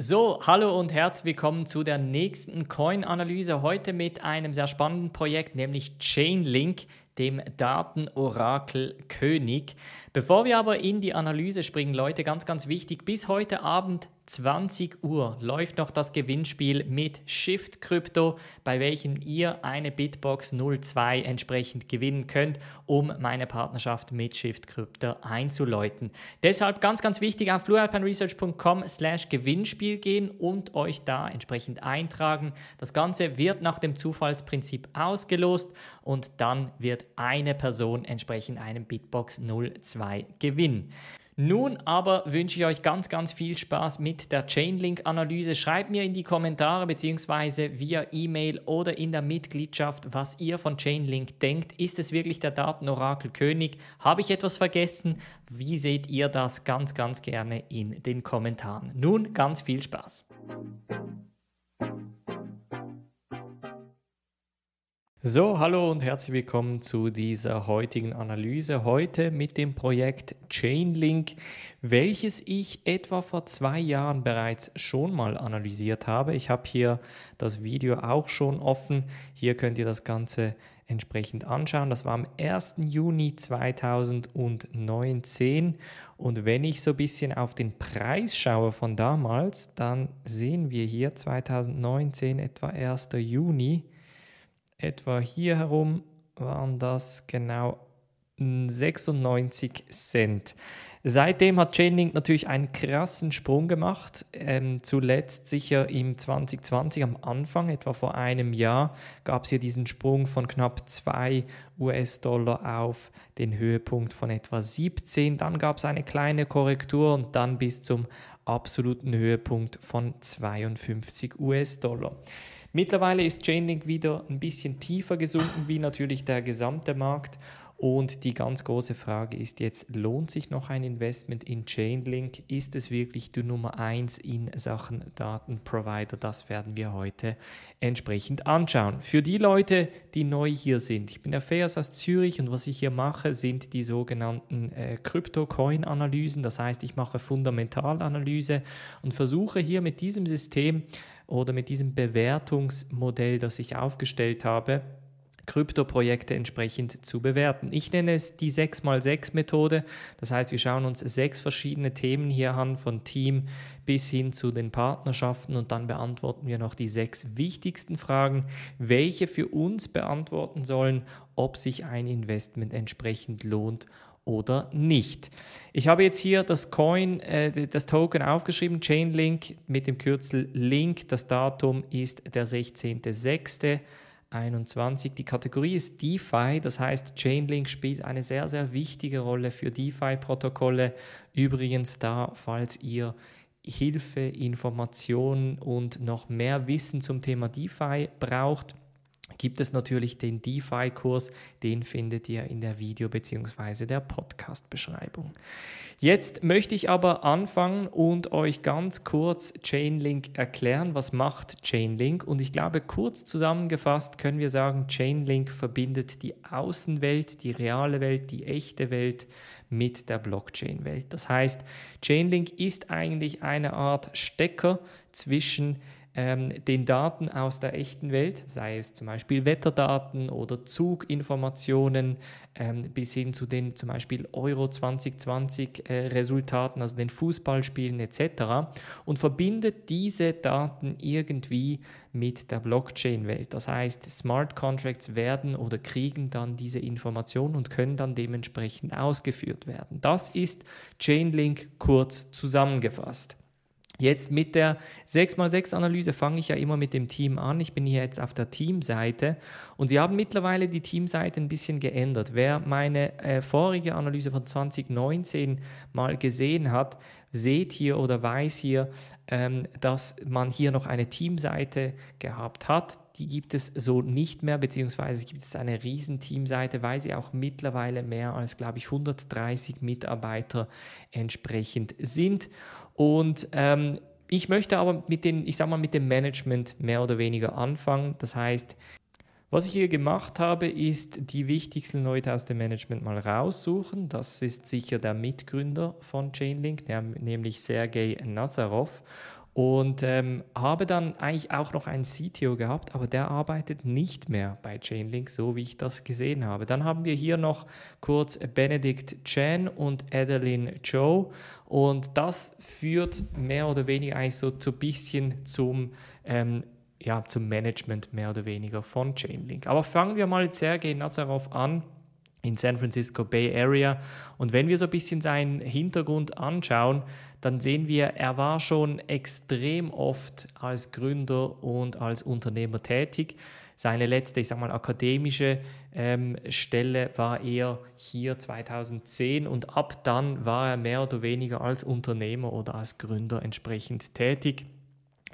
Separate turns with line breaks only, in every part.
So, hallo und herzlich willkommen zu der nächsten Coin-Analyse. Heute mit einem sehr spannenden Projekt, nämlich Chainlink, dem Datenorakel König. Bevor wir aber in die Analyse springen, Leute, ganz, ganz wichtig, bis heute Abend 20 Uhr läuft noch das Gewinnspiel mit Shift Crypto, bei welchem ihr eine Bitbox 02 entsprechend gewinnen könnt, um meine Partnerschaft mit Shift Crypto einzuläuten. Deshalb ganz, ganz wichtig auf bluealpineresearch.com slash Gewinnspiel gehen und euch da entsprechend eintragen. Das Ganze wird nach dem Zufallsprinzip ausgelost und dann wird eine Person entsprechend einen Bitbox 02 gewinnen. Nun aber wünsche ich euch ganz, ganz viel Spaß mit der Chainlink-Analyse. Schreibt mir in die Kommentare bzw. via E-Mail oder in der Mitgliedschaft, was ihr von Chainlink denkt. Ist es wirklich der Datenorakel König? Habe ich etwas vergessen? Wie seht ihr das? Ganz, ganz gerne in den Kommentaren. Nun ganz viel Spaß. So, hallo und herzlich willkommen zu dieser heutigen Analyse. Heute mit dem Projekt Chainlink, welches ich etwa vor zwei Jahren bereits schon mal analysiert habe. Ich habe hier das Video auch schon offen. Hier könnt ihr das Ganze entsprechend anschauen. Das war am 1. Juni 2019. Und wenn ich so ein bisschen auf den Preis schaue von damals, dann sehen wir hier 2019 etwa 1. Juni etwa hier herum waren das genau 96 Cent. Seitdem hat Chainlink natürlich einen krassen Sprung gemacht. Ähm, zuletzt sicher im 2020 am Anfang, etwa vor einem Jahr, gab es hier diesen Sprung von knapp 2 US-Dollar auf den Höhepunkt von etwa 17. Dann gab es eine kleine Korrektur und dann bis zum absoluten Höhepunkt von 52 US-Dollar. Mittlerweile ist Chainlink wieder ein bisschen tiefer gesunken, wie natürlich der gesamte Markt. Und die ganz große Frage ist jetzt, lohnt sich noch ein Investment in Chainlink? Ist es wirklich die Nummer 1 in Sachen Datenprovider? Das werden wir heute entsprechend anschauen. Für die Leute, die neu hier sind, ich bin der Feas aus Zürich und was ich hier mache, sind die sogenannten äh, Crypto-Coin-Analysen. Das heißt, ich mache Fundamentalanalyse und versuche hier mit diesem System oder mit diesem Bewertungsmodell, das ich aufgestellt habe, Kryptoprojekte entsprechend zu bewerten. Ich nenne es die 6x6-Methode. Das heißt, wir schauen uns sechs verschiedene Themen hier an, von Team bis hin zu den Partnerschaften und dann beantworten wir noch die sechs wichtigsten Fragen, welche für uns beantworten sollen, ob sich ein Investment entsprechend lohnt oder nicht. Ich habe jetzt hier das Coin, äh, das Token aufgeschrieben, Chainlink mit dem Kürzel Link. Das Datum ist der 16.06.21. Die Kategorie ist DeFi, das heißt Chainlink spielt eine sehr, sehr wichtige Rolle für DeFi-Protokolle. Übrigens da, falls ihr Hilfe, Informationen und noch mehr Wissen zum Thema DeFi braucht, gibt es natürlich den DeFi-Kurs, den findet ihr in der Video- bzw. der Podcast-Beschreibung. Jetzt möchte ich aber anfangen und euch ganz kurz Chainlink erklären. Was macht Chainlink? Und ich glaube, kurz zusammengefasst können wir sagen, Chainlink verbindet die Außenwelt, die reale Welt, die echte Welt mit der Blockchain-Welt. Das heißt, Chainlink ist eigentlich eine Art Stecker zwischen ähm, den Daten aus der echten Welt, sei es zum Beispiel Wetterdaten oder Zuginformationen, ähm, bis hin zu den zum Beispiel Euro 2020 äh, Resultaten, also den Fußballspielen etc. und verbindet diese Daten irgendwie mit der Blockchain-Welt. Das heißt, Smart Contracts werden oder kriegen dann diese Informationen und können dann dementsprechend ausgeführt werden. Das ist Chainlink kurz zusammengefasst. Jetzt mit der 6x6-Analyse fange ich ja immer mit dem Team an. Ich bin hier jetzt auf der Teamseite und sie haben mittlerweile die Teamseite ein bisschen geändert. Wer meine äh, vorige Analyse von 2019 mal gesehen hat, seht hier oder weiß hier, ähm, dass man hier noch eine Teamseite gehabt hat. Die gibt es so nicht mehr, beziehungsweise gibt es eine riesen Teamseite, weil sie auch mittlerweile mehr als, glaube ich, 130 Mitarbeiter entsprechend sind. Und ähm, ich möchte aber mit den, ich sag mal, mit dem Management mehr oder weniger anfangen. Das heißt, was ich hier gemacht habe, ist die wichtigsten Leute aus dem Management mal raussuchen. Das ist sicher der Mitgründer von Chainlink, nämlich Sergei Nazarov. und ähm, habe dann eigentlich auch noch einen CTO gehabt, aber der arbeitet nicht mehr bei Chainlink, so wie ich das gesehen habe. Dann haben wir hier noch kurz Benedict Chen und Adeline Joe und das führt mehr oder weniger eigentlich so zu bisschen zum ähm, ja, zum Management mehr oder weniger von Chainlink. Aber fangen wir mal mit Sergei Nazarov an in San Francisco Bay Area. Und wenn wir so ein bisschen seinen Hintergrund anschauen, dann sehen wir, er war schon extrem oft als Gründer und als Unternehmer tätig. Seine letzte, ich sag mal, akademische ähm, Stelle war er hier 2010 und ab dann war er mehr oder weniger als Unternehmer oder als Gründer entsprechend tätig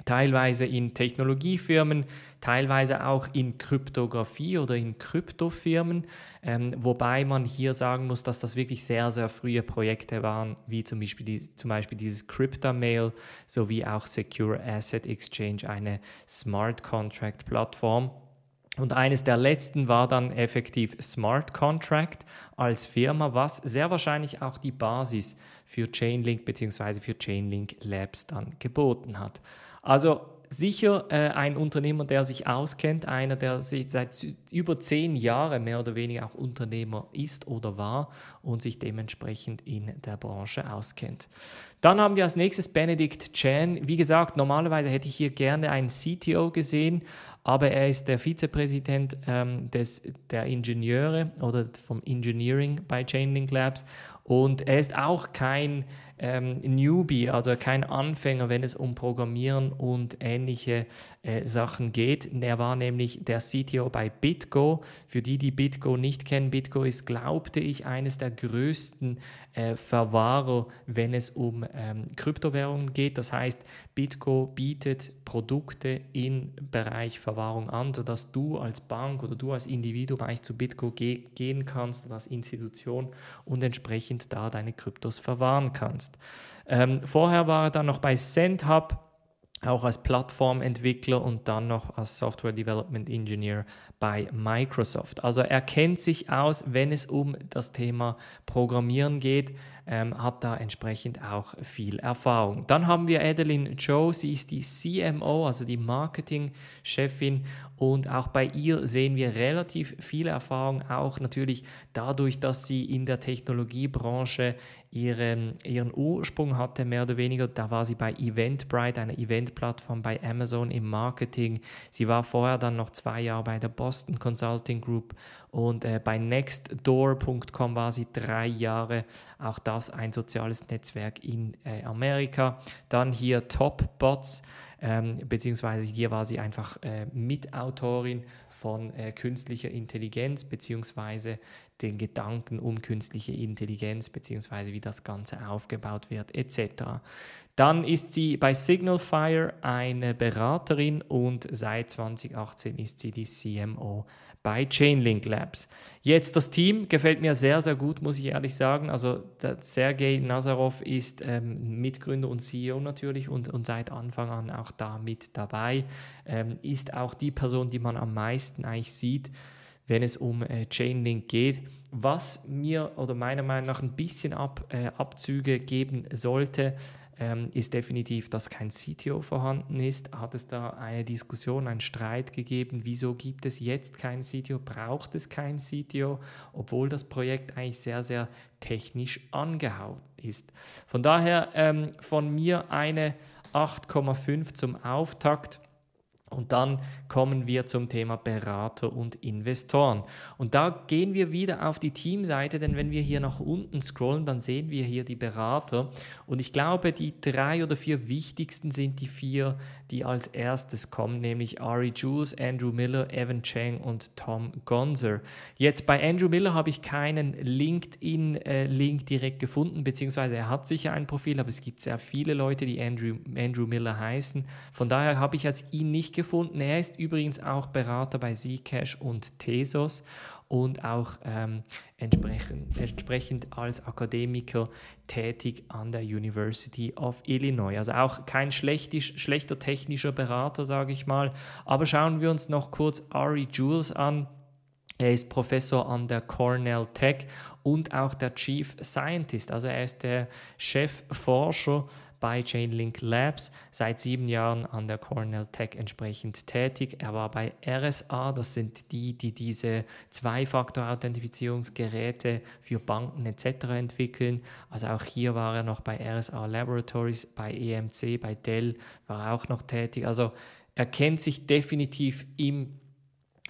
teilweise in Technologiefirmen, teilweise auch in Kryptographie oder in Kryptofirmen, ähm, wobei man hier sagen muss, dass das wirklich sehr, sehr frühe Projekte waren, wie zum Beispiel, die, zum Beispiel dieses CryptoMail sowie auch Secure Asset Exchange, eine Smart Contract Plattform. Und eines der letzten war dann effektiv Smart Contract als Firma, was sehr wahrscheinlich auch die Basis für Chainlink bzw. für Chainlink Labs dann geboten hat. Also sicher äh, ein Unternehmer, der sich auskennt, einer, der sich seit über zehn Jahren mehr oder weniger auch Unternehmer ist oder war und sich dementsprechend in der Branche auskennt. Dann haben wir als nächstes Benedict Chan. Wie gesagt, normalerweise hätte ich hier gerne einen CTO gesehen, aber er ist der Vizepräsident ähm, des, der Ingenieure oder vom Engineering bei Chainlink Labs und er ist auch kein ähm, Newbie, also kein Anfänger, wenn es um Programmieren und ähnliche äh, Sachen geht. Er war nämlich der CTO bei BitGo. Für die, die BitGo nicht kennen, BitGo ist, glaubte ich, eines der größten äh, Verwahrer, wenn es um ähm, Kryptowährungen geht. Das heißt, BitGo bietet Produkte im Bereich Verwahrung an, sodass du als Bank oder du als Individuum eigentlich zu BitGo ge gehen kannst oder als Institution und entsprechend da deine Kryptos verwahren kannst. Ähm, vorher war er dann noch bei SendHub auch als Plattformentwickler und dann noch als Software Development Engineer bei Microsoft. Also er kennt sich aus, wenn es um das Thema Programmieren geht, ähm, hat da entsprechend auch viel Erfahrung. Dann haben wir Adeline Joe, sie ist die CMO, also die Marketingchefin und auch bei ihr sehen wir relativ viel Erfahrung, auch natürlich dadurch, dass sie in der Technologiebranche ihren, ihren Ursprung hatte, mehr oder weniger. Da war sie bei Eventbrite, einer Eventplattform bei Amazon im Marketing. Sie war vorher dann noch zwei Jahre bei der Boston Consulting Group und äh, bei nextdoor.com war sie drei Jahre. Auch das ein soziales Netzwerk in äh, Amerika. Dann hier Topbots, ähm, beziehungsweise hier war sie einfach äh, Mitautorin von äh, künstlicher Intelligenz beziehungsweise den Gedanken um künstliche Intelligenz beziehungsweise wie das Ganze aufgebaut wird etc. Dann ist sie bei Signalfire eine Beraterin und seit 2018 ist sie die CMO bei Chainlink Labs. Jetzt das Team gefällt mir sehr, sehr gut, muss ich ehrlich sagen. Also Sergei Nazarov ist ähm, Mitgründer und CEO natürlich und, und seit Anfang an auch da mit dabei. Ähm, ist auch die Person, die man am meisten eigentlich sieht, wenn es um äh, Chainlink geht. Was mir oder meiner Meinung nach ein bisschen Ab, äh, Abzüge geben sollte, ähm, ist definitiv, dass kein CTO vorhanden ist. Hat es da eine Diskussion, einen Streit gegeben? Wieso gibt es jetzt keinen CTO? Braucht es keinen CTO, obwohl das Projekt eigentlich sehr, sehr technisch angehaut ist? Von daher ähm, von mir eine 8,5 zum Auftakt. Und dann kommen wir zum Thema Berater und Investoren. Und da gehen wir wieder auf die Teamseite, denn wenn wir hier nach unten scrollen, dann sehen wir hier die Berater. Und ich glaube, die drei oder vier wichtigsten sind die vier, die als erstes kommen, nämlich Ari Jules, Andrew Miller, Evan Cheng und Tom Gonzer. Jetzt bei Andrew Miller habe ich keinen LinkedIn-Link äh, direkt gefunden, beziehungsweise er hat sicher ein Profil, aber es gibt sehr viele Leute, die Andrew, Andrew Miller heißen. Von daher habe ich jetzt ihn nicht gefunden. Er ist übrigens auch Berater bei Zcash und Tesos und auch ähm, entsprechend, entsprechend als Akademiker tätig an der University of Illinois. Also auch kein schlechter technischer Berater, sage ich mal. Aber schauen wir uns noch kurz Ari Jules an. Er ist Professor an der Cornell Tech und auch der Chief Scientist. Also er ist der Chefforscher bei Chainlink Labs, seit sieben Jahren an der Cornell Tech entsprechend tätig. Er war bei RSA, das sind die, die diese Zwei-Faktor-Authentifizierungsgeräte für Banken etc. entwickeln. Also auch hier war er noch bei RSA Laboratories, bei EMC, bei Dell war er auch noch tätig. Also er kennt sich definitiv im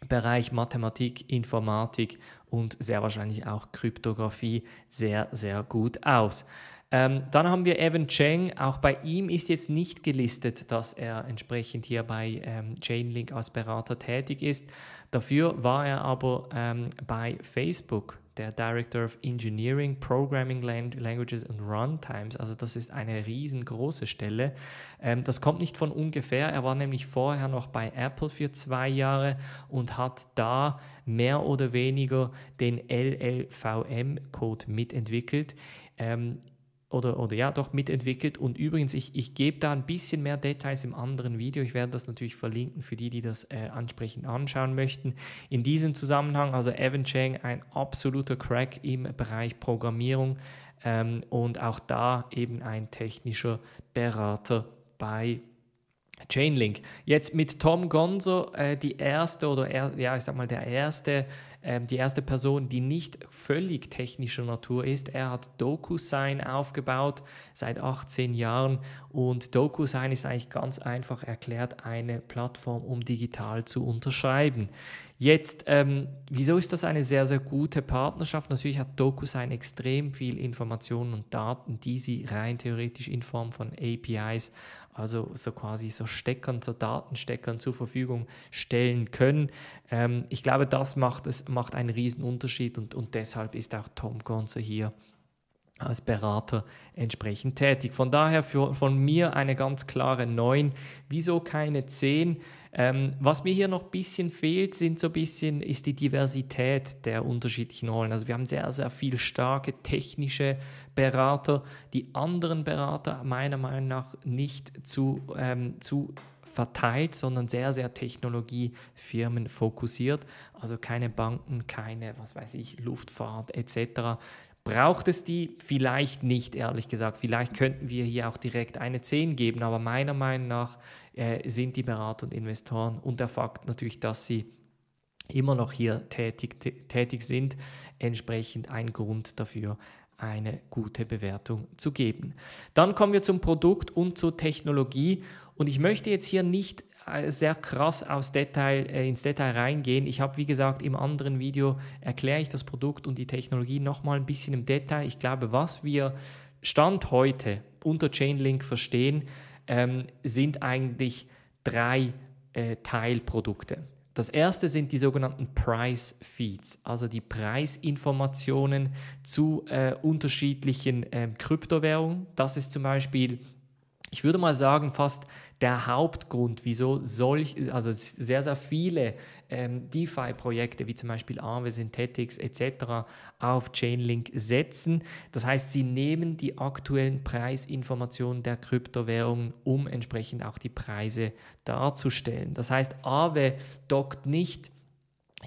Bereich Mathematik, Informatik und sehr wahrscheinlich auch Kryptographie sehr, sehr gut aus. Ähm, dann haben wir Evan Cheng. Auch bei ihm ist jetzt nicht gelistet, dass er entsprechend hier bei ähm, Chainlink als Berater tätig ist. Dafür war er aber ähm, bei Facebook der Director of Engineering, Programming Languages and Runtimes. Also das ist eine riesengroße Stelle. Ähm, das kommt nicht von ungefähr. Er war nämlich vorher noch bei Apple für zwei Jahre und hat da mehr oder weniger den LLVM-Code mitentwickelt. Ähm, oder, oder ja, doch mitentwickelt. Und übrigens, ich, ich gebe da ein bisschen mehr Details im anderen Video. Ich werde das natürlich verlinken für die, die das äh, ansprechend anschauen möchten. In diesem Zusammenhang, also Evan Cheng, ein absoluter Crack im Bereich Programmierung ähm, und auch da eben ein technischer Berater bei Chainlink. Jetzt mit Tom Gonzo äh, die erste oder er, ja, ich sag mal der erste, äh, die erste Person, die nicht völlig technischer Natur ist. Er hat DocuSign aufgebaut seit 18 Jahren und DocuSign ist eigentlich ganz einfach erklärt eine Plattform, um digital zu unterschreiben. Jetzt, ähm, wieso ist das eine sehr, sehr gute Partnerschaft? Natürlich hat DocuSign extrem viel Informationen und Daten, die sie rein theoretisch in Form von APIs, also so quasi so Steckern, so Datensteckern zur Verfügung stellen können. Ähm, ich glaube, das macht, es macht einen riesen Unterschied und, und deshalb ist auch Tom Gonzo hier als Berater entsprechend tätig. Von daher für, von mir eine ganz klare 9. Wieso keine 10? Ähm, was mir hier noch ein bisschen fehlt, sind so ein bisschen, ist die Diversität der unterschiedlichen Rollen. Also wir haben sehr, sehr viel starke technische Berater, die anderen Berater meiner Meinung nach nicht zu, ähm, zu verteilt, sondern sehr, sehr Technologiefirmen fokussiert. Also keine Banken, keine, was weiß ich, Luftfahrt etc. Braucht es die? Vielleicht nicht, ehrlich gesagt. Vielleicht könnten wir hier auch direkt eine 10 geben, aber meiner Meinung nach äh, sind die Berater und Investoren und der Fakt natürlich, dass sie immer noch hier tätig, tätig sind, entsprechend ein Grund dafür, eine gute Bewertung zu geben. Dann kommen wir zum Produkt und zur Technologie. Und ich möchte jetzt hier nicht sehr krass aus Detail, äh, ins Detail reingehen. Ich habe, wie gesagt, im anderen Video erkläre ich das Produkt und die Technologie nochmal ein bisschen im Detail. Ich glaube, was wir Stand heute unter Chainlink verstehen, ähm, sind eigentlich drei äh, Teilprodukte. Das erste sind die sogenannten Price Feeds, also die Preisinformationen zu äh, unterschiedlichen äh, Kryptowährungen. Das ist zum Beispiel, ich würde mal sagen, fast der Hauptgrund, wieso solch, also sehr, sehr viele ähm, DeFi-Projekte wie zum Beispiel Aave, Synthetics etc. auf Chainlink setzen. Das heißt, sie nehmen die aktuellen Preisinformationen der Kryptowährungen, um entsprechend auch die Preise darzustellen. Das heißt, Aave dockt nicht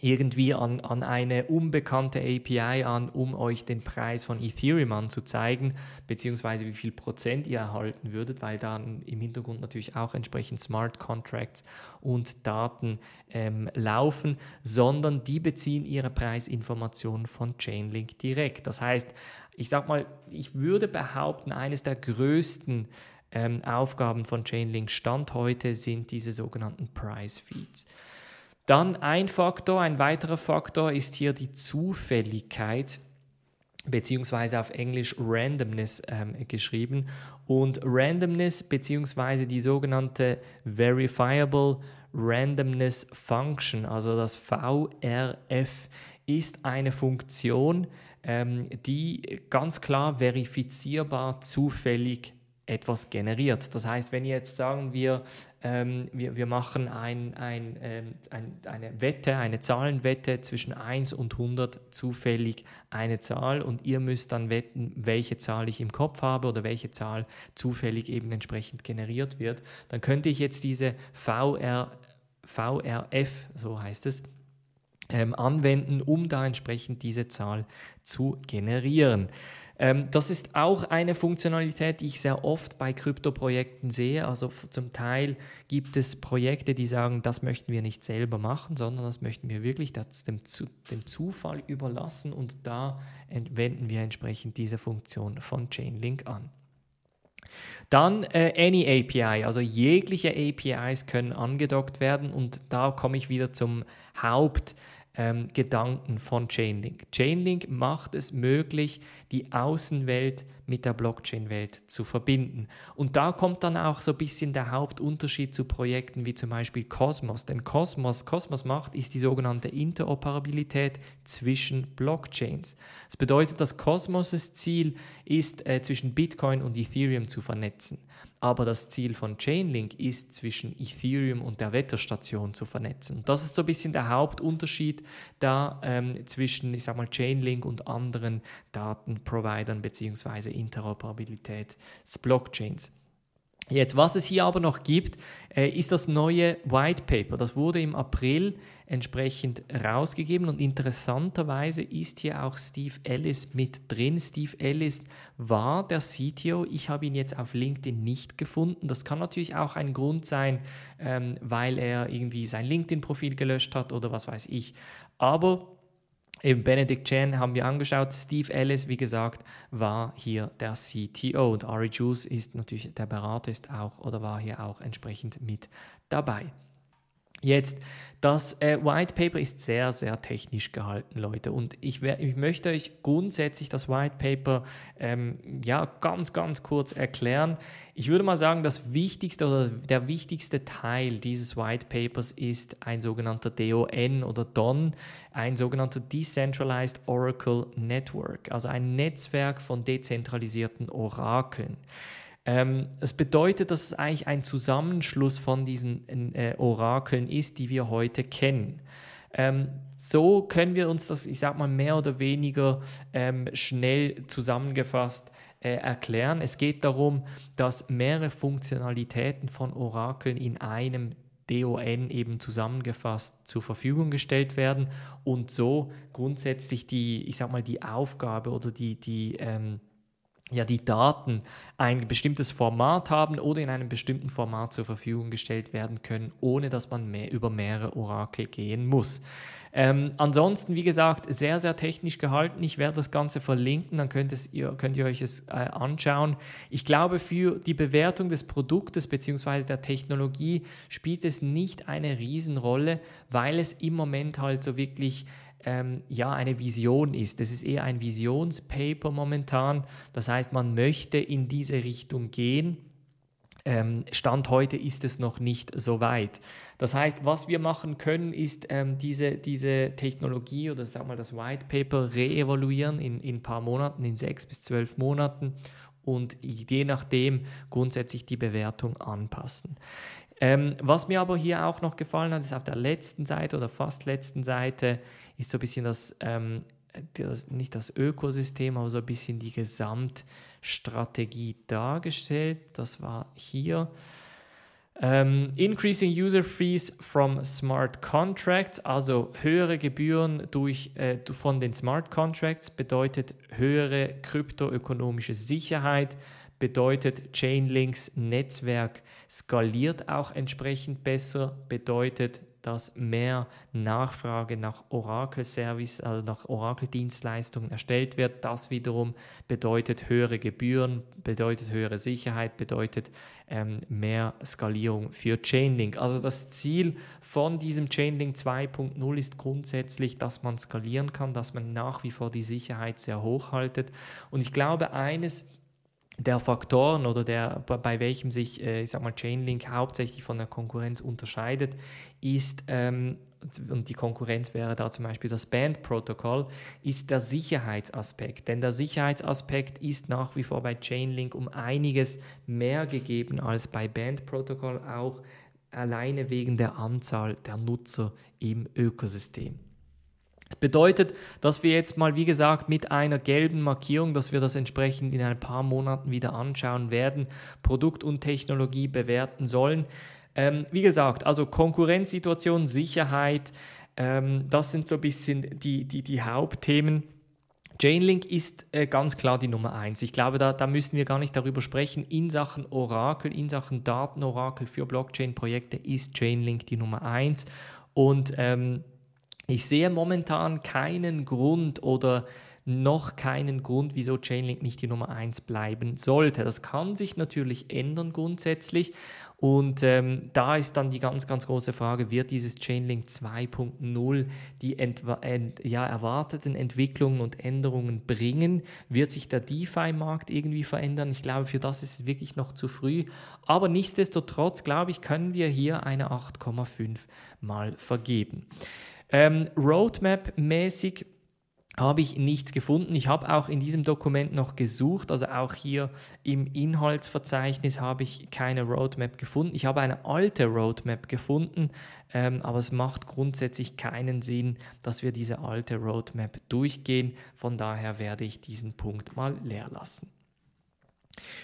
irgendwie an, an eine unbekannte API an, um euch den Preis von Ethereum anzuzeigen, beziehungsweise wie viel Prozent ihr erhalten würdet, weil dann im Hintergrund natürlich auch entsprechend Smart Contracts und Daten ähm, laufen, sondern die beziehen ihre Preisinformationen von Chainlink direkt. Das heißt, ich sag mal, ich würde behaupten, eines der größten ähm, Aufgaben von Chainlink Stand heute sind diese sogenannten Price Feeds. Dann ein Faktor, ein weiterer Faktor ist hier die Zufälligkeit beziehungsweise auf Englisch Randomness ähm, geschrieben. Und Randomness beziehungsweise die sogenannte Verifiable Randomness Function, also das VRF, ist eine Funktion, ähm, die ganz klar verifizierbar zufällig etwas generiert. Das heißt, wenn jetzt sagen wir, ähm, wir, wir machen ein, ein, ähm, ein, eine Wette, eine Zahlenwette zwischen 1 und 100 zufällig eine Zahl und ihr müsst dann wetten, welche Zahl ich im Kopf habe oder welche Zahl zufällig eben entsprechend generiert wird, dann könnte ich jetzt diese VR, VRF, so heißt es, ähm, anwenden, um da entsprechend diese Zahl zu generieren. Ähm, das ist auch eine Funktionalität, die ich sehr oft bei Krypto-Projekten sehe. Also zum Teil gibt es Projekte, die sagen, das möchten wir nicht selber machen, sondern das möchten wir wirklich dem, dem Zufall überlassen und da wenden wir entsprechend diese Funktion von Chainlink an. Dann äh, Any API, also jegliche APIs können angedockt werden und da komme ich wieder zum Haupt ähm, von Chainlink. Chainlink macht es möglich, die Außenwelt mit der Blockchain-Welt zu verbinden. Und da kommt dann auch so ein bisschen der Hauptunterschied zu Projekten wie zum Beispiel Cosmos. Denn Cosmos, Cosmos macht, ist die sogenannte Interoperabilität zwischen Blockchains. Das bedeutet, dass Cosmos' Ziel ist, äh, zwischen Bitcoin und Ethereum zu vernetzen. Aber das Ziel von Chainlink ist, zwischen Ethereum und der Wetterstation zu vernetzen. Das ist so ein bisschen der Hauptunterschied da ähm, zwischen, ich sag mal, Chainlink und anderen Datenprovidern bzw. Interoperabilität des Blockchains. Jetzt, was es hier aber noch gibt, äh, ist das neue White Paper. Das wurde im April entsprechend rausgegeben und interessanterweise ist hier auch Steve Ellis mit drin. Steve Ellis war der CTO. Ich habe ihn jetzt auf LinkedIn nicht gefunden. Das kann natürlich auch ein Grund sein, ähm, weil er irgendwie sein LinkedIn-Profil gelöscht hat oder was weiß ich. Aber Eben Benedict Chen haben wir angeschaut. Steve Ellis, wie gesagt, war hier der CTO und Ari Juice ist natürlich der Berater, ist auch oder war hier auch entsprechend mit dabei. Jetzt, das äh, White Paper ist sehr, sehr technisch gehalten, Leute. Und ich, ich möchte euch grundsätzlich das White Paper ähm, ja, ganz, ganz kurz erklären. Ich würde mal sagen, das wichtigste oder der wichtigste Teil dieses White Papers ist ein sogenannter DON oder DON, ein sogenannter Decentralized Oracle Network, also ein Netzwerk von dezentralisierten Orakeln. Ähm, es bedeutet, dass es eigentlich ein Zusammenschluss von diesen äh, Orakeln ist, die wir heute kennen. Ähm, so können wir uns das, ich sag mal, mehr oder weniger ähm, schnell zusammengefasst äh, erklären. Es geht darum, dass mehrere Funktionalitäten von Orakeln in einem DON eben zusammengefasst zur Verfügung gestellt werden und so grundsätzlich die, ich sag mal, die Aufgabe oder die, die ähm, ja die Daten ein bestimmtes Format haben oder in einem bestimmten Format zur Verfügung gestellt werden können, ohne dass man mehr über mehrere Orakel gehen muss. Ähm, ansonsten, wie gesagt, sehr, sehr technisch gehalten. Ich werde das Ganze verlinken, dann könnt, es, ihr, könnt ihr euch es äh, anschauen. Ich glaube, für die Bewertung des Produktes bzw. der Technologie spielt es nicht eine Riesenrolle, weil es im Moment halt so wirklich ähm, ja eine Vision ist. Das ist eher ein Visionspaper momentan. Das heißt, man möchte in diese Richtung gehen. Ähm, Stand heute ist es noch nicht so weit. Das heißt, was wir machen können, ist ähm, diese, diese Technologie oder sag mal das White Paper reevaluieren in, in ein paar Monaten, in sechs bis zwölf Monaten und je nachdem grundsätzlich die Bewertung anpassen. Ähm, was mir aber hier auch noch gefallen hat, ist auf der letzten Seite oder fast letzten Seite ist so ein bisschen das, ähm, das, nicht das Ökosystem, aber so ein bisschen die Gesamtstrategie dargestellt. Das war hier. Um, ähm, increasing user fees from smart contracts, also höhere Gebühren durch, äh, von den Smart Contracts bedeutet höhere kryptoökonomische Sicherheit, bedeutet Chainlinks Netzwerk skaliert auch entsprechend besser, bedeutet dass mehr Nachfrage nach Oracle-Service, also nach Oracle-Dienstleistungen erstellt wird. Das wiederum bedeutet höhere Gebühren, bedeutet höhere Sicherheit, bedeutet ähm, mehr Skalierung für Chainlink. Also das Ziel von diesem Chainlink 2.0 ist grundsätzlich, dass man skalieren kann, dass man nach wie vor die Sicherheit sehr hoch haltet. Und ich glaube, eines der Faktoren oder der, bei welchem sich, äh, ich sag mal, Chainlink hauptsächlich von der Konkurrenz unterscheidet, ist, ähm, und die Konkurrenz wäre da zum Beispiel das Band-Protokoll, ist der Sicherheitsaspekt. Denn der Sicherheitsaspekt ist nach wie vor bei Chainlink um einiges mehr gegeben als bei Band-Protokoll, auch alleine wegen der Anzahl der Nutzer im Ökosystem. Das bedeutet, dass wir jetzt mal, wie gesagt, mit einer gelben Markierung, dass wir das entsprechend in ein paar Monaten wieder anschauen werden, Produkt und Technologie bewerten sollen. Ähm, wie gesagt, also Konkurrenzsituation, Sicherheit, ähm, das sind so ein bisschen die, die, die Hauptthemen. Chainlink ist äh, ganz klar die Nummer eins. Ich glaube, da, da müssen wir gar nicht darüber sprechen. In Sachen Orakel, in Sachen Datenorakel für Blockchain-Projekte ist Chainlink die Nummer eins. Und ähm, ich sehe momentan keinen Grund oder noch keinen Grund, wieso Chainlink nicht die Nummer 1 bleiben sollte. Das kann sich natürlich ändern grundsätzlich. Und ähm, da ist dann die ganz, ganz große Frage, wird dieses Chainlink 2.0 die ent ja, erwarteten Entwicklungen und Änderungen bringen? Wird sich der DeFi-Markt irgendwie verändern? Ich glaube, für das ist es wirklich noch zu früh. Aber nichtsdestotrotz, glaube ich, können wir hier eine 8,5 mal vergeben. Ähm, Roadmap-mäßig habe ich nichts gefunden. Ich habe auch in diesem Dokument noch gesucht, also auch hier im Inhaltsverzeichnis habe ich keine Roadmap gefunden. Ich habe eine alte Roadmap gefunden, ähm, aber es macht grundsätzlich keinen Sinn, dass wir diese alte Roadmap durchgehen. Von daher werde ich diesen Punkt mal leer lassen.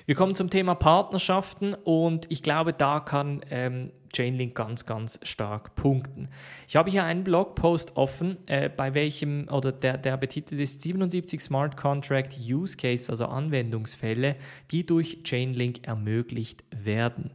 Wir kommen zum Thema Partnerschaften und ich glaube, da kann ähm, Chainlink ganz, ganz stark punkten. Ich habe hier einen Blogpost offen, äh, bei welchem, oder der, der betitelt ist 77 Smart Contract Use Case, also Anwendungsfälle, die durch Chainlink ermöglicht werden.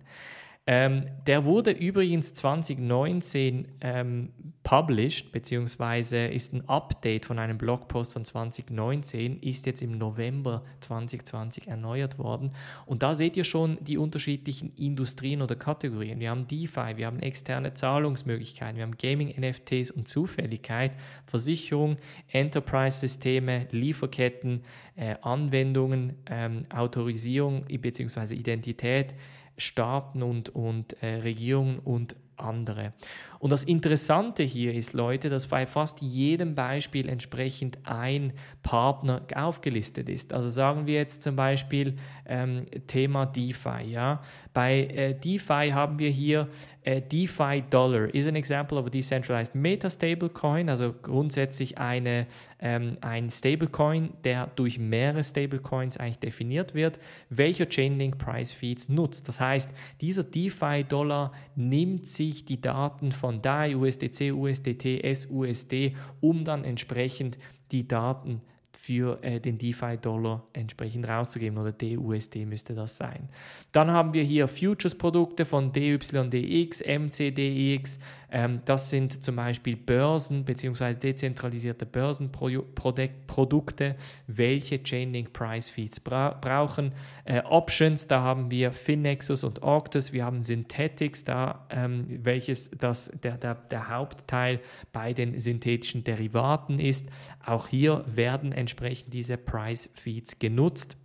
Ähm, der wurde übrigens 2019 ähm, published, beziehungsweise ist ein Update von einem Blogpost von 2019, ist jetzt im November 2020 erneuert worden. Und da seht ihr schon die unterschiedlichen Industrien oder Kategorien. Wir haben DeFi, wir haben externe Zahlungsmöglichkeiten, wir haben Gaming, NFTs und Zufälligkeit, Versicherung, Enterprise-Systeme, Lieferketten, äh, Anwendungen, ähm, Autorisierung bzw. Identität. Staaten und, und äh, Regierungen und andere. Und das Interessante hier ist, Leute, dass bei fast jedem Beispiel entsprechend ein Partner aufgelistet ist. Also sagen wir jetzt zum Beispiel ähm, Thema DeFi. Ja? Bei äh, DeFi haben wir hier äh, DeFi Dollar, is an example of a decentralized Meta Stablecoin, also grundsätzlich eine, ähm, ein Stablecoin, der durch mehrere Stablecoins eigentlich definiert wird, welcher Chainlink Price Feeds nutzt. Das heißt, dieser DeFi Dollar nimmt sich die Daten von von DAI, USDC, USDT, SUSD, um dann entsprechend die Daten für äh, den DeFi-Dollar entsprechend rauszugeben oder DUSD müsste das sein. Dann haben wir hier Futures-Produkte von DYDX, MCDX. Ähm, das sind zum Beispiel Börsen bzw. dezentralisierte Börsenprodukte, welche Chainlink Price Feeds bra brauchen. Äh, Options, da haben wir Finexus und Octus. Wir haben Synthetics, da ähm, welches das, der, der, der Hauptteil bei den synthetischen Derivaten ist. Auch hier werden entsprechend entsprechend diese Price Feeds genutzt.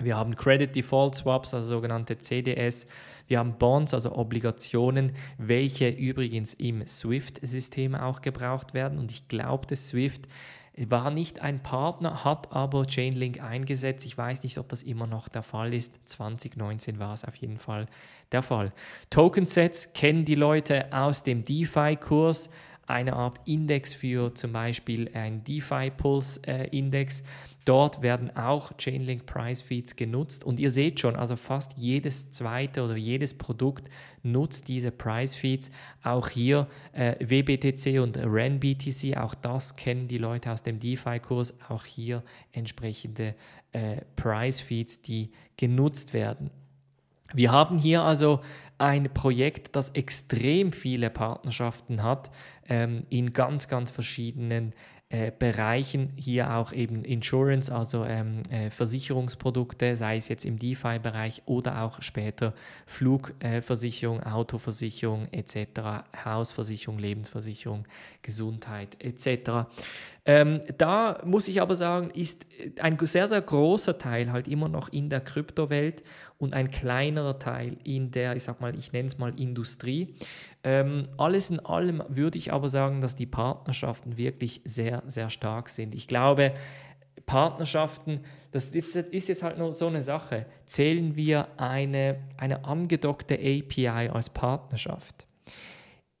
Wir haben Credit Default Swaps, also sogenannte CDS. Wir haben Bonds, also Obligationen, welche übrigens im SWIFT-System auch gebraucht werden. Und ich glaube, das SWIFT war nicht ein Partner, hat aber Chainlink eingesetzt. Ich weiß nicht, ob das immer noch der Fall ist. 2019 war es auf jeden Fall der Fall. Token Sets kennen die Leute aus dem DeFi-Kurs eine Art Index für zum Beispiel ein DeFi-Pulse-Index. Äh, Dort werden auch Chainlink Price Feeds genutzt und ihr seht schon, also fast jedes zweite oder jedes Produkt nutzt diese Price Feeds. Auch hier äh, WBTC und RenBTC, auch das kennen die Leute aus dem DeFi-Kurs, auch hier entsprechende äh, Price Feeds, die genutzt werden. Wir haben hier also ein Projekt, das extrem viele Partnerschaften hat ähm, in ganz, ganz verschiedenen äh, Bereichen. Hier auch eben Insurance, also ähm, äh, Versicherungsprodukte, sei es jetzt im DeFi-Bereich oder auch später Flugversicherung, äh, Autoversicherung etc., Hausversicherung, Lebensversicherung, Gesundheit etc. Ähm, da muss ich aber sagen, ist ein sehr, sehr großer Teil halt immer noch in der Kryptowelt und ein kleinerer Teil in der, ich sag mal, ich nenne es mal Industrie. Ähm, alles in allem würde ich aber sagen, dass die Partnerschaften wirklich sehr, sehr stark sind. Ich glaube, Partnerschaften, das ist, ist, jetzt halt nur so eine Sache. Zählen wir eine, eine angedockte API als Partnerschaft?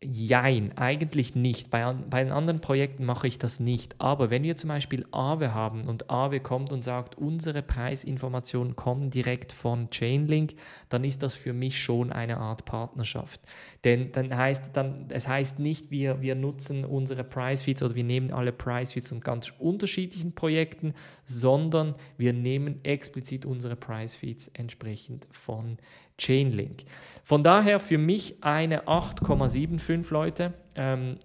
Jein, eigentlich nicht. Bei, bei den anderen Projekten mache ich das nicht. Aber wenn wir zum Beispiel Aave haben und Aave kommt und sagt, unsere Preisinformationen kommen direkt von Chainlink, dann ist das für mich schon eine Art Partnerschaft. Denn dann heißt, dann, es heißt nicht, wir, wir nutzen unsere Price Feeds oder wir nehmen alle Price Feeds von ganz unterschiedlichen Projekten, sondern wir nehmen explizit unsere Price Feeds entsprechend von Chainlink. Von daher für mich eine 8,75 Leute. Ähm,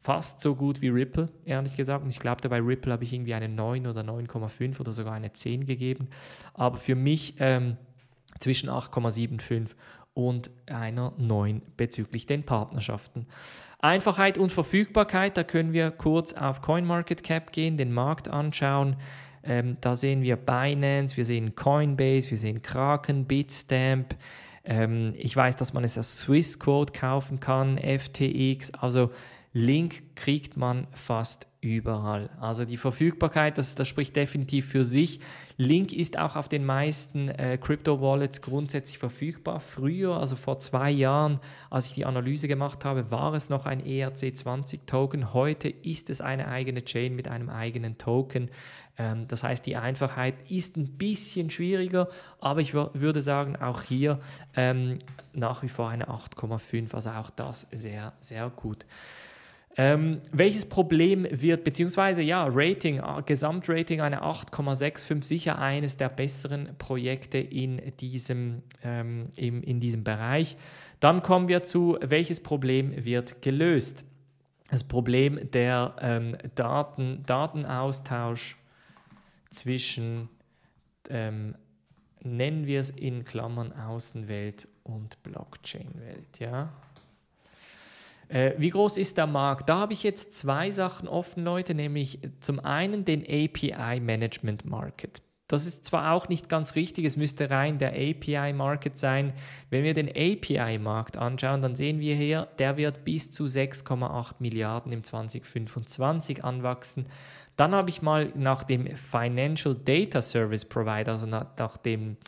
fast so gut wie Ripple, ehrlich gesagt. Und ich glaube, bei Ripple habe ich irgendwie eine 9 oder 9,5 oder sogar eine 10 gegeben. Aber für mich ähm, zwischen 8,75 und einer 9 bezüglich den Partnerschaften. Einfachheit und Verfügbarkeit, da können wir kurz auf CoinMarketCap gehen, den Markt anschauen. Ähm, da sehen wir Binance, wir sehen Coinbase, wir sehen Kraken, Bitstamp. Ähm, ich weiß, dass man es als Swissquote kaufen kann, FTX. Also Link kriegt man fast überall. Also die Verfügbarkeit, das, das spricht definitiv für sich. Link ist auch auf den meisten äh, Crypto-Wallets grundsätzlich verfügbar. Früher, also vor zwei Jahren, als ich die Analyse gemacht habe, war es noch ein ERC20-Token. Heute ist es eine eigene Chain mit einem eigenen Token. Ähm, das heißt, die Einfachheit ist ein bisschen schwieriger, aber ich würde sagen, auch hier ähm, nach wie vor eine 8,5, also auch das sehr, sehr gut. Ähm, welches Problem wird, beziehungsweise ja, Rating, äh, Gesamtrating eine 8,65, sicher eines der besseren Projekte in diesem, ähm, in, in diesem Bereich. Dann kommen wir zu, welches Problem wird gelöst? Das Problem der ähm, Daten, Datenaustausch zwischen, ähm, nennen wir es in Klammern Außenwelt und Blockchain-Welt. Ja? Äh, wie groß ist der Markt? Da habe ich jetzt zwei Sachen offen, Leute, nämlich zum einen den API Management Market. Das ist zwar auch nicht ganz richtig, es müsste rein der API-Market sein. Wenn wir den API-Markt anschauen, dann sehen wir hier, der wird bis zu 6,8 Milliarden im 2025 anwachsen. Dann habe ich mal nach dem Financial Data Service Provider, also nach, nach dem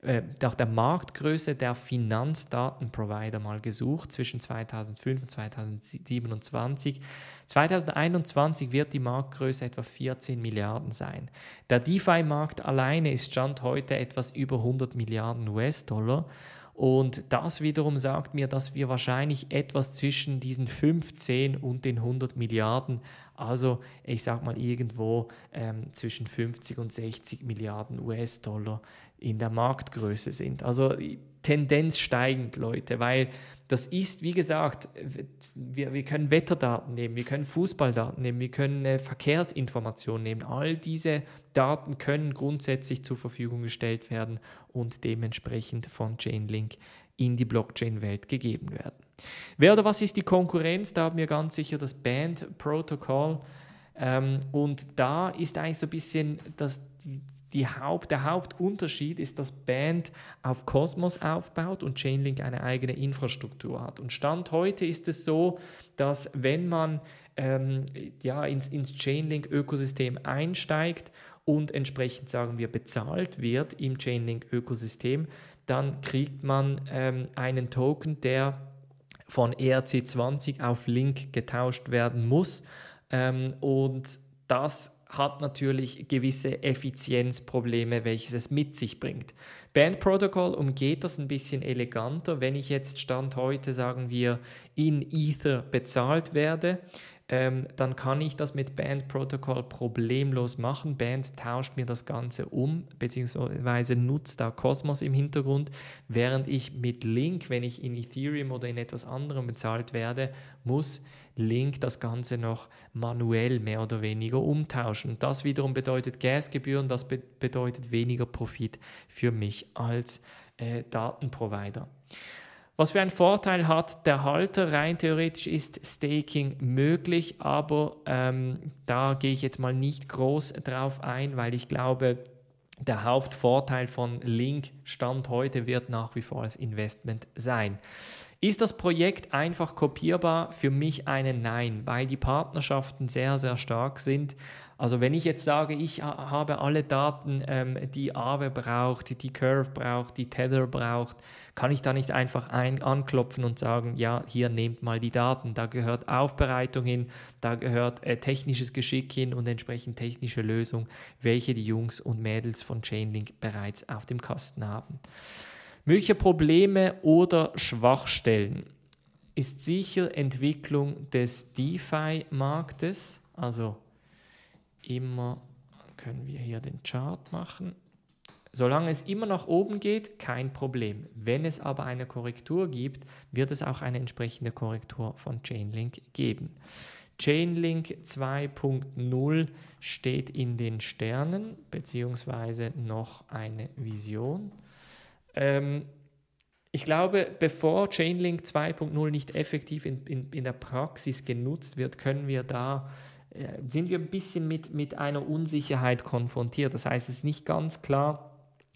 äh, nach der Marktgröße der Finanzdatenprovider mal gesucht zwischen 2005 und 2027. 2021 wird die Marktgröße etwa 14 Milliarden sein. Der DeFi-Markt alleine ist Stand heute etwas über 100 Milliarden US-Dollar. Und das wiederum sagt mir, dass wir wahrscheinlich etwas zwischen diesen 15 und den 100 Milliarden, also ich sage mal irgendwo ähm, zwischen 50 und 60 Milliarden US-Dollar in der Marktgröße sind. Also Tendenz steigend, Leute, weil das ist, wie gesagt, wir, wir können Wetterdaten nehmen, wir können Fußballdaten nehmen, wir können äh, Verkehrsinformationen nehmen. All diese Daten können grundsätzlich zur Verfügung gestellt werden und dementsprechend von Chainlink in die Blockchain-Welt gegeben werden. Wer oder was ist die Konkurrenz? Da haben wir ganz sicher das Band-Protokoll. Ähm, und da ist eigentlich so ein bisschen das, die Haupt, der Hauptunterschied ist, dass Band auf Cosmos aufbaut und Chainlink eine eigene Infrastruktur hat. Und Stand heute ist es so, dass wenn man ähm, ja, ins, ins Chainlink-Ökosystem einsteigt und entsprechend, sagen wir, bezahlt wird im Chainlink-Ökosystem, dann kriegt man ähm, einen Token, der von ERC20 auf Link getauscht werden muss. Ähm, und das hat natürlich gewisse Effizienzprobleme, welches es mit sich bringt. Band Protocol umgeht das ein bisschen eleganter. Wenn ich jetzt Stand heute, sagen wir, in Ether bezahlt werde, ähm, dann kann ich das mit Band Protocol problemlos machen. Band tauscht mir das Ganze um, beziehungsweise nutzt da Cosmos im Hintergrund, während ich mit Link, wenn ich in Ethereum oder in etwas anderem bezahlt werde, muss Link das Ganze noch manuell mehr oder weniger umtauschen. das wiederum bedeutet Gasgebühren, das be bedeutet weniger Profit für mich als äh, Datenprovider. Was für einen Vorteil hat der Halter? Rein theoretisch ist Staking möglich, aber ähm, da gehe ich jetzt mal nicht groß drauf ein, weil ich glaube, der Hauptvorteil von Link Stand heute wird nach wie vor als Investment sein. Ist das Projekt einfach kopierbar? Für mich eine Nein, weil die Partnerschaften sehr, sehr stark sind. Also wenn ich jetzt sage, ich habe alle Daten, ähm, die Aave braucht, die Curve braucht, die Tether braucht, kann ich da nicht einfach ein anklopfen und sagen, ja, hier nehmt mal die Daten. Da gehört Aufbereitung hin, da gehört äh, technisches Geschick hin und entsprechend technische Lösung, welche die Jungs und Mädels von Chainlink bereits auf dem Kasten haben. Mögliche Probleme oder Schwachstellen ist sicher Entwicklung des DeFi-Marktes, also immer können wir hier den Chart machen. Solange es immer nach oben geht, kein Problem. Wenn es aber eine Korrektur gibt, wird es auch eine entsprechende Korrektur von Chainlink geben. Chainlink 2.0 steht in den Sternen, beziehungsweise noch eine Vision. Ähm, ich glaube, bevor Chainlink 2.0 nicht effektiv in, in, in der Praxis genutzt wird, können wir da sind wir ein bisschen mit, mit einer Unsicherheit konfrontiert. Das heißt, es ist nicht ganz klar,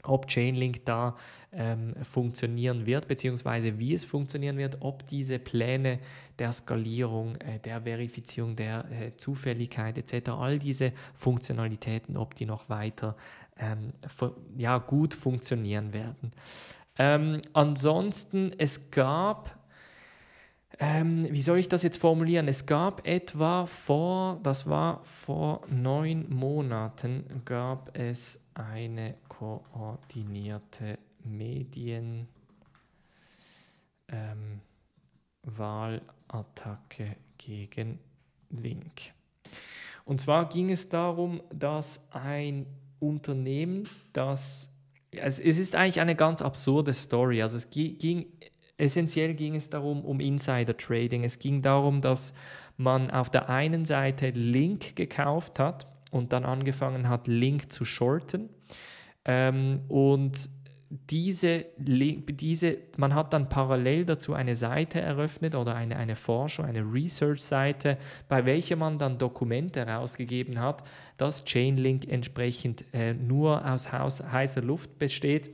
ob Chainlink da ähm, funktionieren wird, beziehungsweise wie es funktionieren wird, ob diese Pläne der Skalierung, äh, der Verifizierung, der äh, Zufälligkeit etc., all diese Funktionalitäten, ob die noch weiter ähm, ja, gut funktionieren werden. Ähm, ansonsten, es gab ähm, wie soll ich das jetzt formulieren? Es gab etwa vor, das war vor neun Monaten, gab es eine koordinierte Medien ähm, gegen Link. Und zwar ging es darum, dass ein Unternehmen, das es, es ist eigentlich eine ganz absurde Story. Also es ging essentiell ging es darum um Insider Trading. Es ging darum, dass man auf der einen Seite Link gekauft hat und dann angefangen hat, Link zu shorten. Ähm, und diese, diese, man hat dann parallel dazu eine Seite eröffnet oder eine, eine Forschung, eine Research-Seite, bei welcher man dann Dokumente herausgegeben hat, dass Chainlink entsprechend äh, nur aus heißer Luft besteht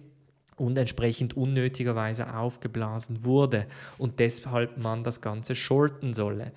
und entsprechend unnötigerweise aufgeblasen wurde und deshalb man das Ganze shorten solle.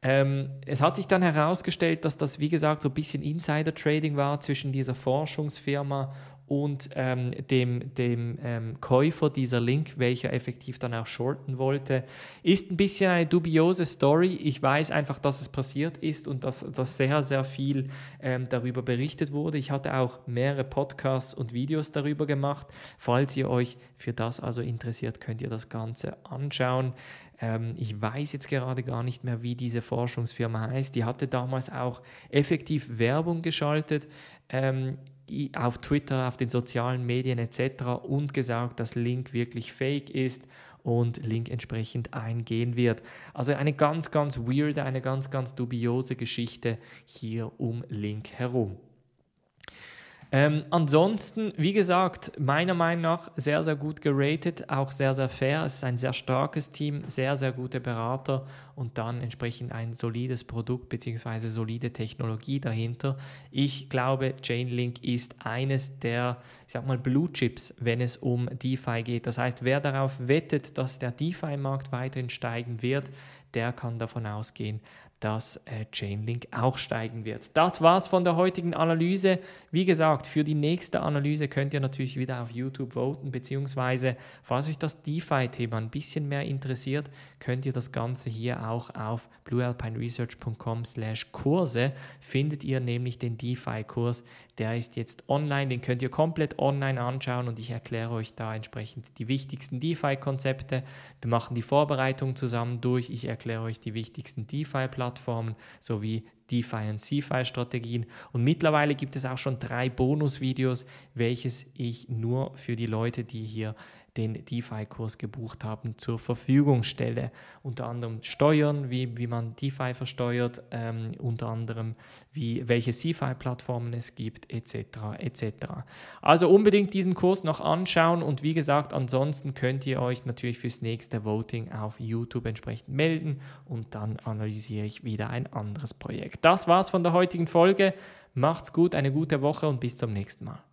Ähm, es hat sich dann herausgestellt, dass das, wie gesagt, so ein bisschen Insider-Trading war zwischen dieser Forschungsfirma und ähm, dem, dem ähm, Käufer dieser Link, welcher effektiv dann auch shorten wollte. Ist ein bisschen eine dubiose Story. Ich weiß einfach, dass es passiert ist und dass, dass sehr, sehr viel ähm, darüber berichtet wurde. Ich hatte auch mehrere Podcasts und Videos darüber gemacht. Falls ihr euch für das also interessiert, könnt ihr das Ganze anschauen. Ähm, ich weiß jetzt gerade gar nicht mehr, wie diese Forschungsfirma heißt. Die hatte damals auch effektiv Werbung geschaltet ähm, auf Twitter, auf den sozialen Medien etc. und gesagt, dass Link wirklich fake ist und Link entsprechend eingehen wird. Also eine ganz, ganz weirde, eine ganz, ganz dubiose Geschichte hier um Link herum. Ähm, ansonsten, wie gesagt, meiner Meinung nach sehr, sehr gut geratet, auch sehr, sehr fair. Es ist ein sehr starkes Team, sehr, sehr gute Berater und dann entsprechend ein solides Produkt bzw. solide Technologie dahinter. Ich glaube, Chainlink ist eines der, ich sag mal, Blue Chips, wenn es um DeFi geht. Das heißt, wer darauf wettet, dass der DeFi-Markt weiterhin steigen wird, der kann davon ausgehen, dass äh, Chainlink auch steigen wird. Das war's von der heutigen Analyse. Wie gesagt, für die nächste Analyse könnt ihr natürlich wieder auf YouTube voten, beziehungsweise falls euch das DeFi-Thema ein bisschen mehr interessiert, könnt ihr das Ganze hier auch auf bluealpineresearch.com slash Kurse findet ihr nämlich den DeFi-Kurs, der ist jetzt online, den könnt ihr komplett online anschauen und ich erkläre euch da entsprechend die wichtigsten DeFi-Konzepte. Wir machen die Vorbereitung zusammen durch. Ich erkläre euch die wichtigsten DeFi-Plattformen sowie DeFi und CeFi-Strategien. Und mittlerweile gibt es auch schon drei Bonus-Videos, welches ich nur für die Leute, die hier den DeFi-Kurs gebucht haben, zur Verfügung stelle. Unter anderem Steuern, wie, wie man DeFi versteuert, ähm, unter anderem wie, welche CeFi-Plattformen es gibt, etc. etc. Also unbedingt diesen Kurs noch anschauen und wie gesagt, ansonsten könnt ihr euch natürlich fürs nächste Voting auf YouTube entsprechend melden und dann analysiere ich wieder ein anderes Projekt. Das war's von der heutigen Folge. Macht's gut, eine gute Woche und bis zum nächsten Mal.